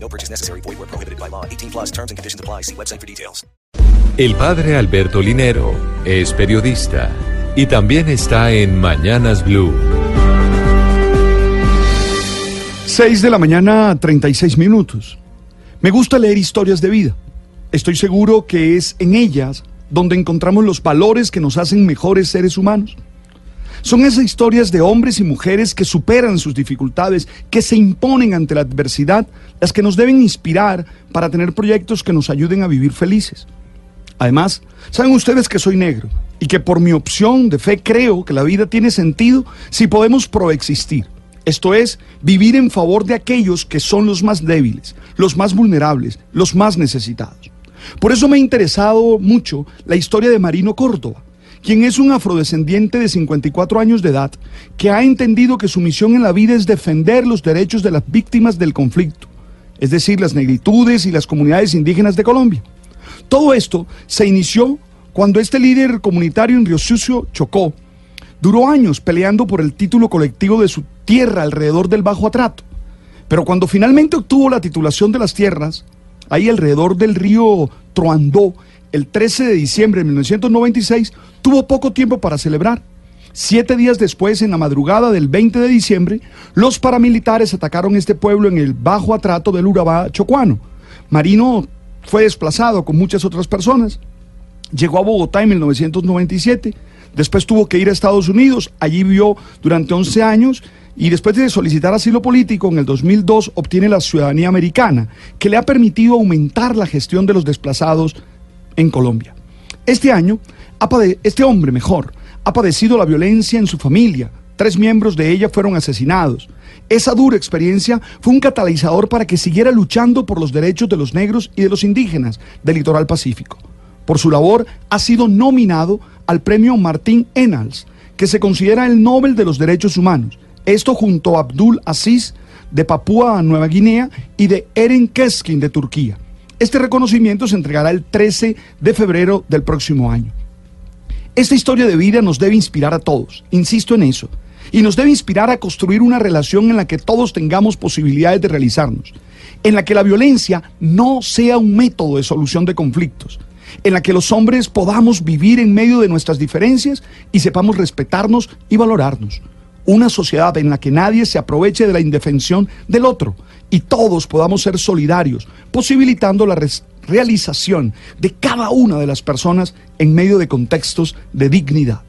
No purchase necessary. Void where prohibited by law. 18 plus terms and conditions apply. See website for details. El padre Alberto Linero es periodista y también está en Mañanas Blue. 6 de la mañana, 36 minutos. Me gusta leer historias de vida. Estoy seguro que es en ellas donde encontramos los valores que nos hacen mejores seres humanos. Son esas historias de hombres y mujeres que superan sus dificultades, que se imponen ante la adversidad, las que nos deben inspirar para tener proyectos que nos ayuden a vivir felices. Además, saben ustedes que soy negro y que por mi opción de fe creo que la vida tiene sentido si podemos proexistir. Esto es, vivir en favor de aquellos que son los más débiles, los más vulnerables, los más necesitados. Por eso me ha interesado mucho la historia de Marino Córdoba, quien es un afrodescendiente de 54 años de edad que ha entendido que su misión en la vida es defender los derechos de las víctimas del conflicto, es decir, las negritudes y las comunidades indígenas de Colombia. Todo esto se inició cuando este líder comunitario en Río Sucio chocó. Duró años peleando por el título colectivo de su tierra alrededor del Bajo Atrato. Pero cuando finalmente obtuvo la titulación de las tierras, ahí alrededor del río Troandó, el 13 de diciembre de 1996, tuvo poco tiempo para celebrar. Siete días después, en la madrugada del 20 de diciembre, los paramilitares atacaron este pueblo en el bajo atrato del Urabá Chocuano. Marino fue desplazado con muchas otras personas. Llegó a Bogotá en 1997, después tuvo que ir a Estados Unidos, allí vivió durante 11 años y después de solicitar asilo político en el 2002 obtiene la ciudadanía americana, que le ha permitido aumentar la gestión de los desplazados en Colombia. Este año, este hombre mejor, ha padecido la violencia en su familia. Tres miembros de ella fueron asesinados. Esa dura experiencia fue un catalizador para que siguiera luchando por los derechos de los negros y de los indígenas del litoral pacífico. Por su labor ha sido nominado al premio Martín Enals, que se considera el Nobel de los Derechos Humanos. Esto junto a Abdul Aziz de Papúa Nueva Guinea y de Eren Keskin de Turquía. Este reconocimiento se entregará el 13 de febrero del próximo año. Esta historia de vida nos debe inspirar a todos, insisto en eso, y nos debe inspirar a construir una relación en la que todos tengamos posibilidades de realizarnos, en la que la violencia no sea un método de solución de conflictos, en la que los hombres podamos vivir en medio de nuestras diferencias y sepamos respetarnos y valorarnos. Una sociedad en la que nadie se aproveche de la indefensión del otro y todos podamos ser solidarios, posibilitando la realización de cada una de las personas en medio de contextos de dignidad.